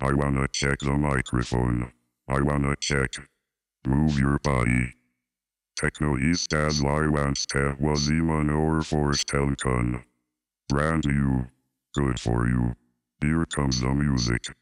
I wanna check the microphone. I wanna check. Move your body. Techno istaz liwanste wazima nor forstelkan. Brand new. Good for you. Here comes the music.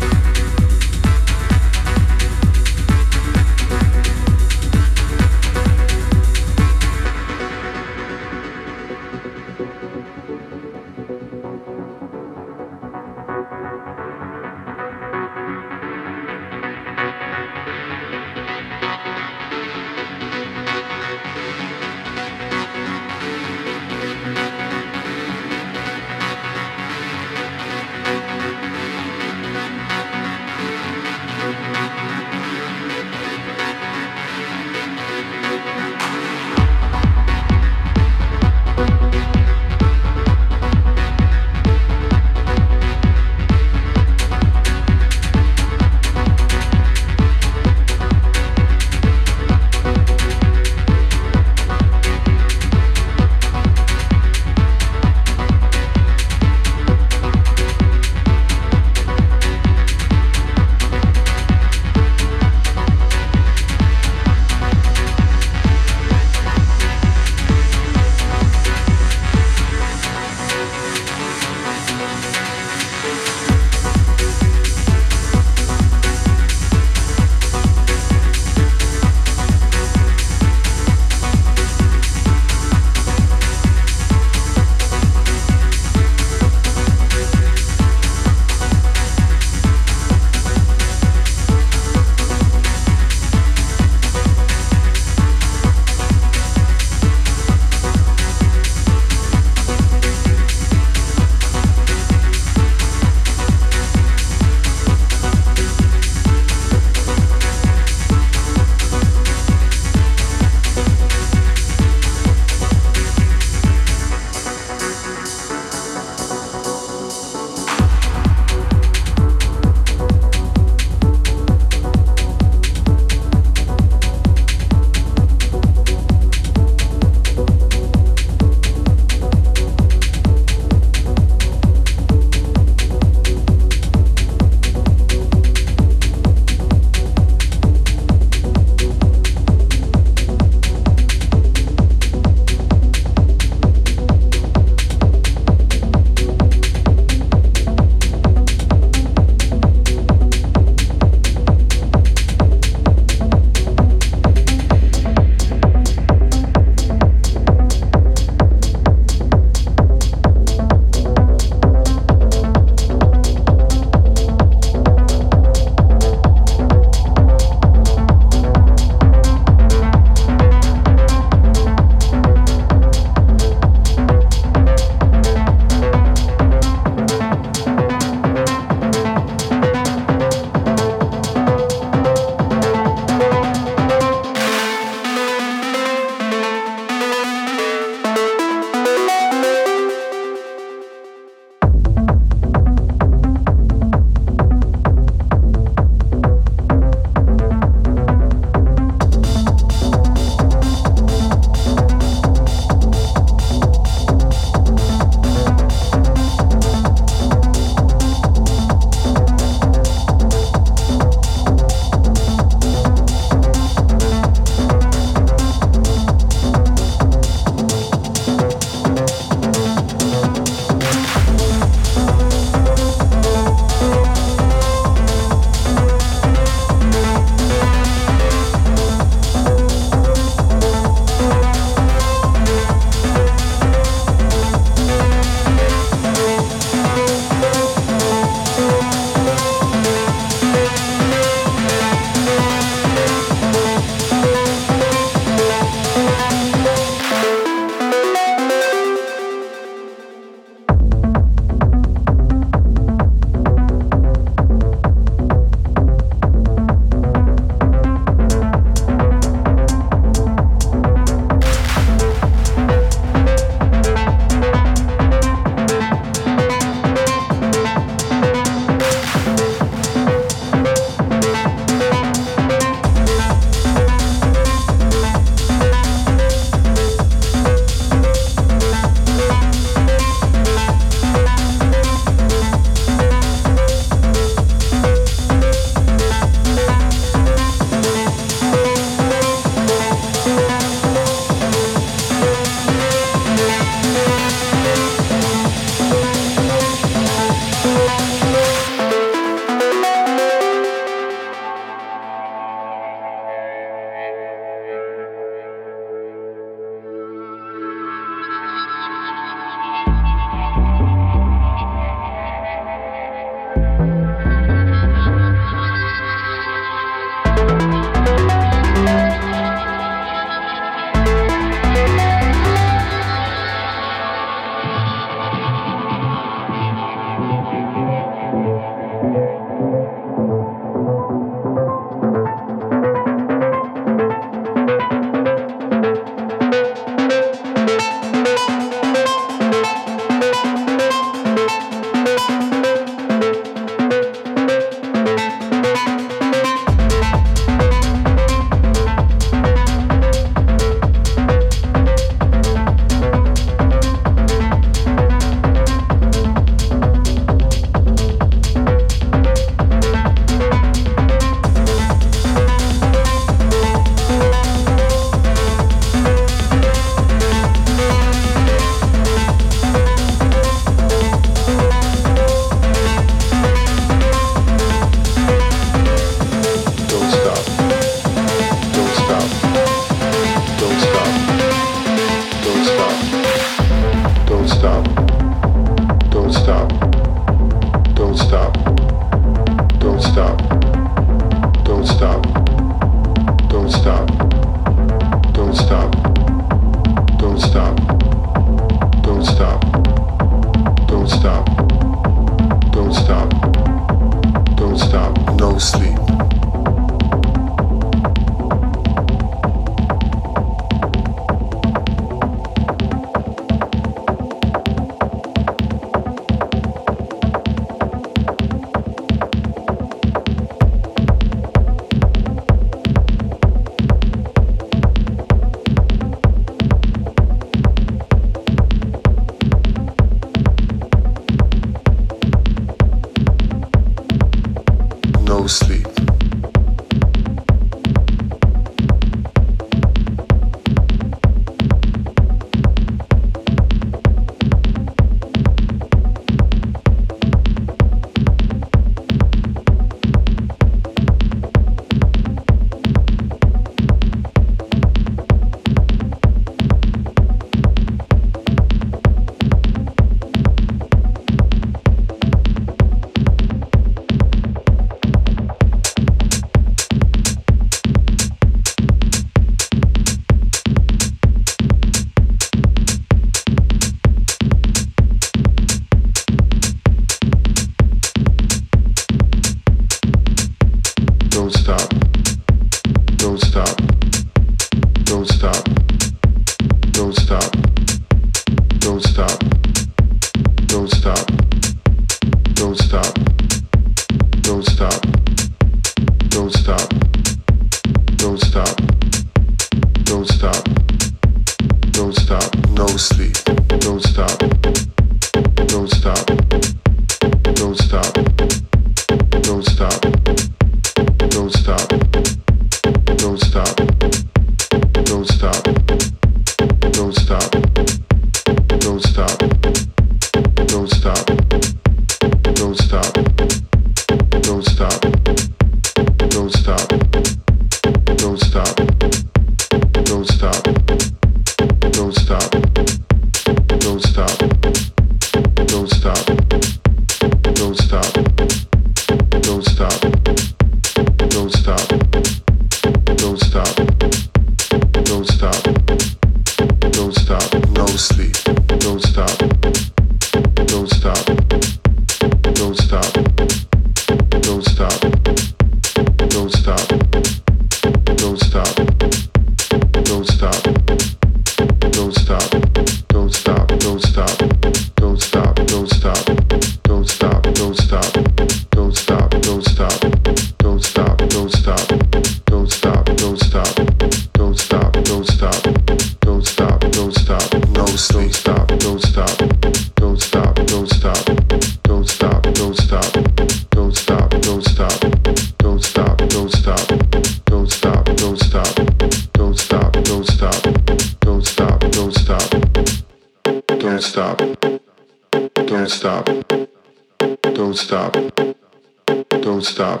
Don't stop.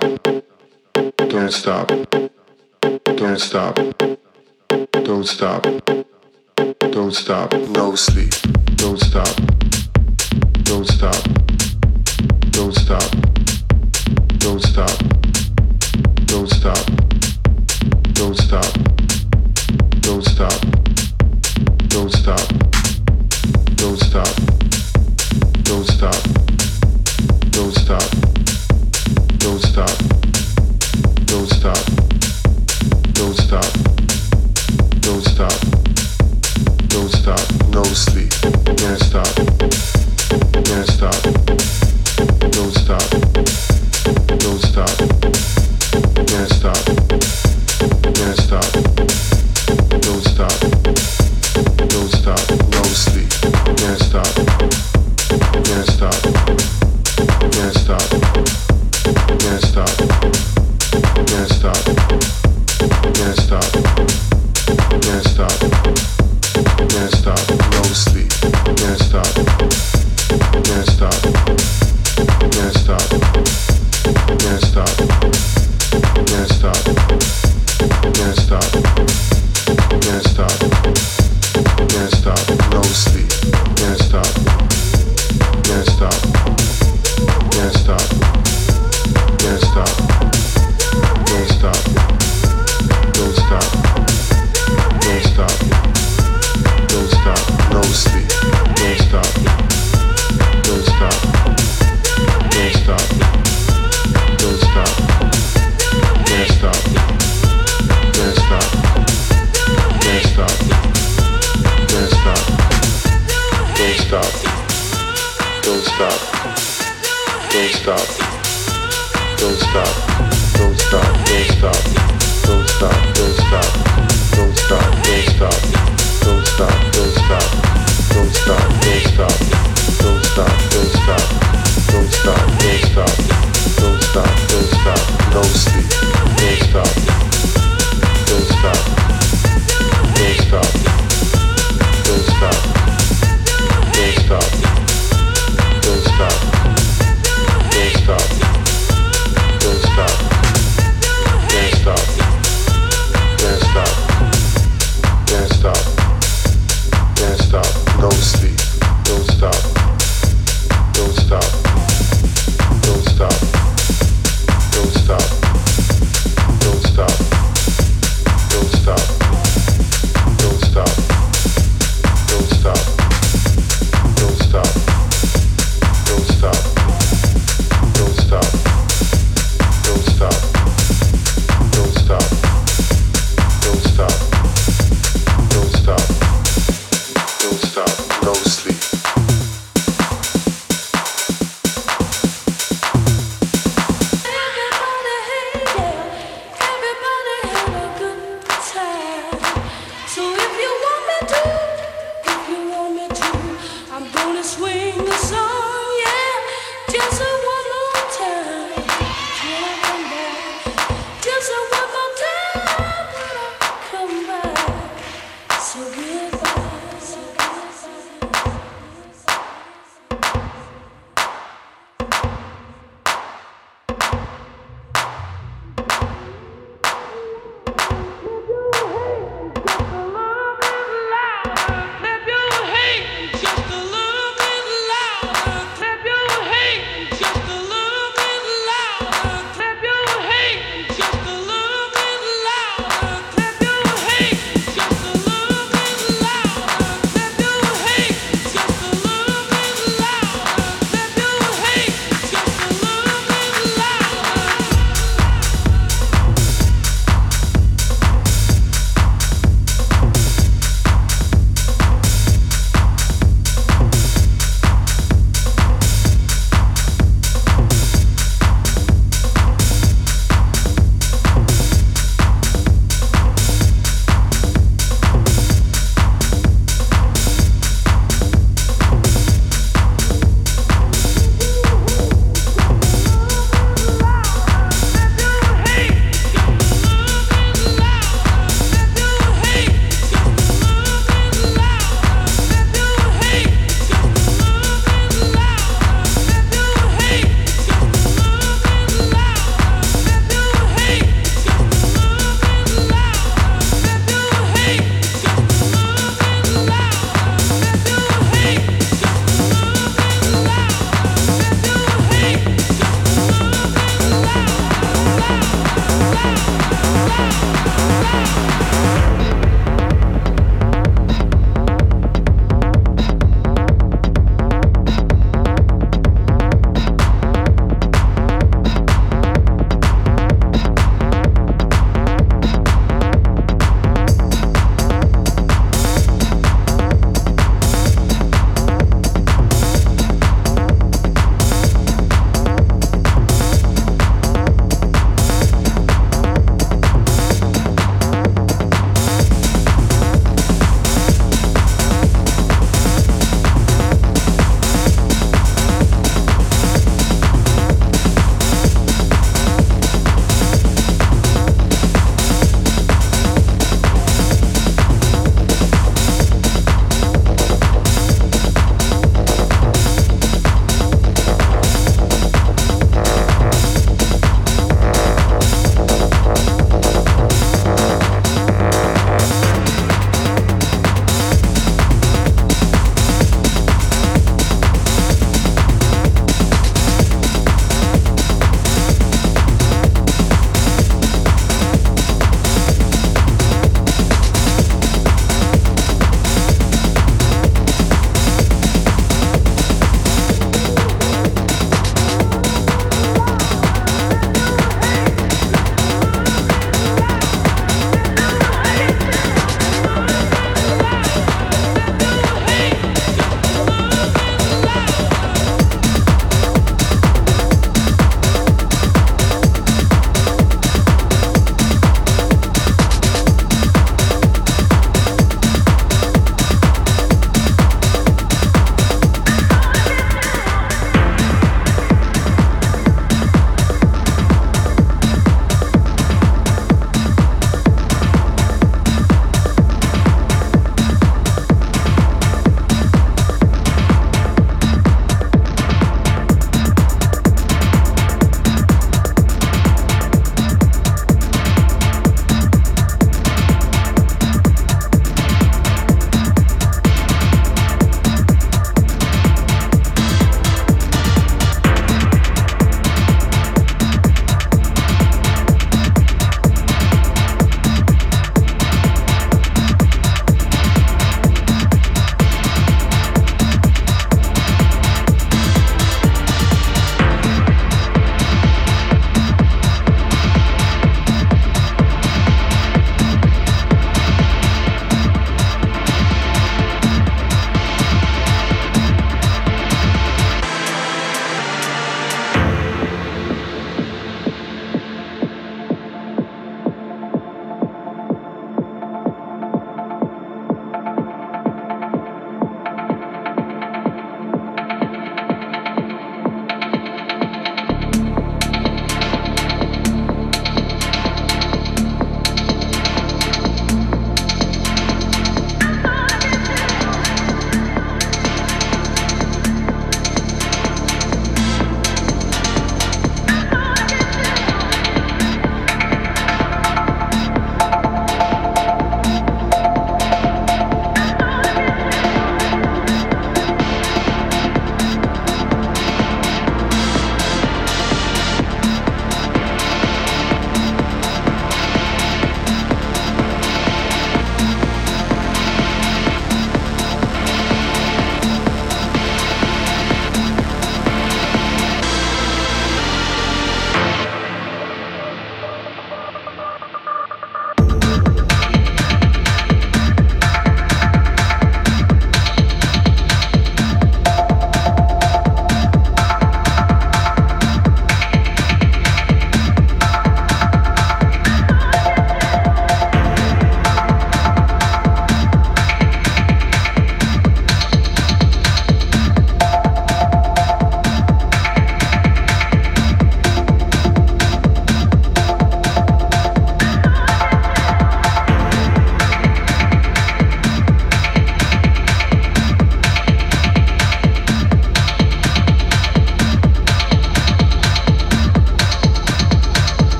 Don't stop. Don't stop. Don't stop. Don't stop. No sleep. Don't stop. Don't stop. Don't stop. Don't stop. Don't stop. Don't stop. Don't stop. Don't stop. sleep.